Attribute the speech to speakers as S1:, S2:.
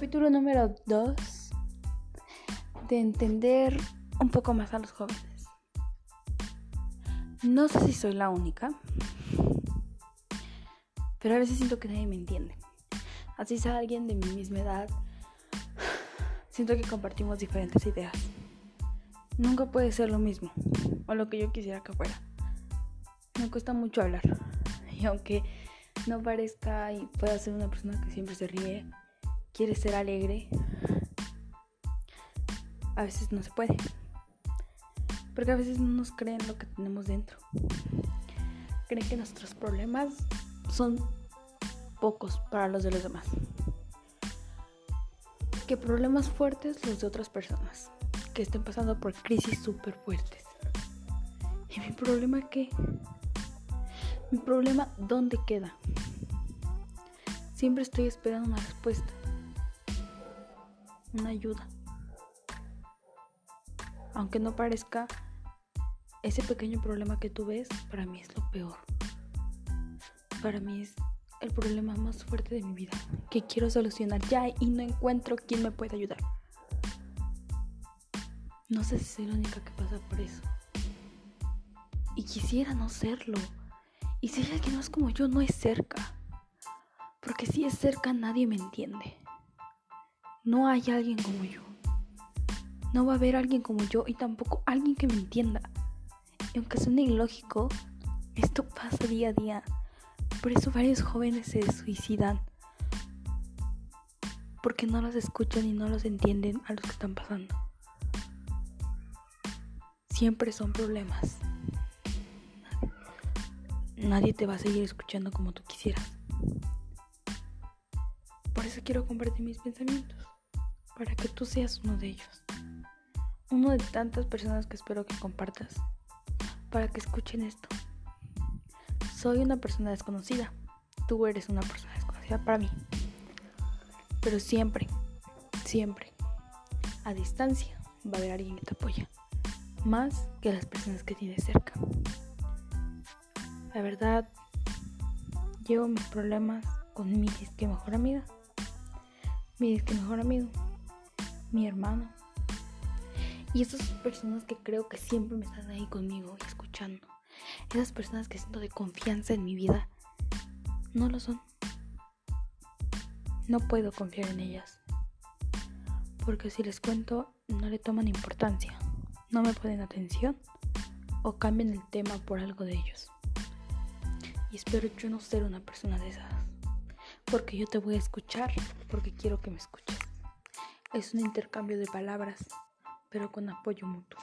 S1: capítulo número 2 de entender un poco más a los jóvenes. No sé si soy la única, pero a veces siento que nadie me entiende. Así sea alguien de mi misma edad, siento que compartimos diferentes ideas. Nunca puede ser lo mismo, o lo que yo quisiera que fuera. Me cuesta mucho hablar, y aunque no parezca y pueda ser una persona que siempre se ríe, quiere ser alegre, a veces no se puede. Porque a veces no nos creen lo que tenemos dentro. Creen que nuestros problemas son pocos para los de los demás. Que problemas fuertes los de otras personas. Que estén pasando por crisis súper fuertes. ¿Y mi problema qué? Mi problema, ¿dónde queda? Siempre estoy esperando una respuesta una ayuda. Aunque no parezca, ese pequeño problema que tú ves para mí es lo peor. Para mí es el problema más fuerte de mi vida, que quiero solucionar ya y no encuentro quien me pueda ayudar. No sé si soy la única que pasa por eso. Y quisiera no serlo. Y si hay alguien más como yo, no es cerca. Porque si es cerca, nadie me entiende. No hay alguien como yo. No va a haber alguien como yo y tampoco alguien que me entienda. Y aunque suene ilógico, esto pasa día a día. Por eso varios jóvenes se suicidan. Porque no los escuchan y no los entienden a los que están pasando. Siempre son problemas. Nadie te va a seguir escuchando como tú quisieras. Por eso quiero compartir mis pensamientos para que tú seas uno de ellos. Uno de tantas personas que espero que compartas para que escuchen esto. Soy una persona desconocida. Tú eres una persona desconocida para mí. Pero siempre, siempre, a distancia, va a haber alguien que te apoya. Más que las personas que tienes cerca. La verdad, llevo mis problemas con mi disque mejor amiga. Mi mejor amigo mi hermano. Y esas personas que creo que siempre me están ahí conmigo y escuchando. Esas personas que siento de confianza en mi vida. No lo son. No puedo confiar en ellas. Porque si les cuento, no le toman importancia. No me ponen atención. O cambian el tema por algo de ellos. Y espero yo no ser una persona de esas. Porque yo te voy a escuchar. Porque quiero que me escuches. Es un intercambio de palabras, pero con apoyo mutuo.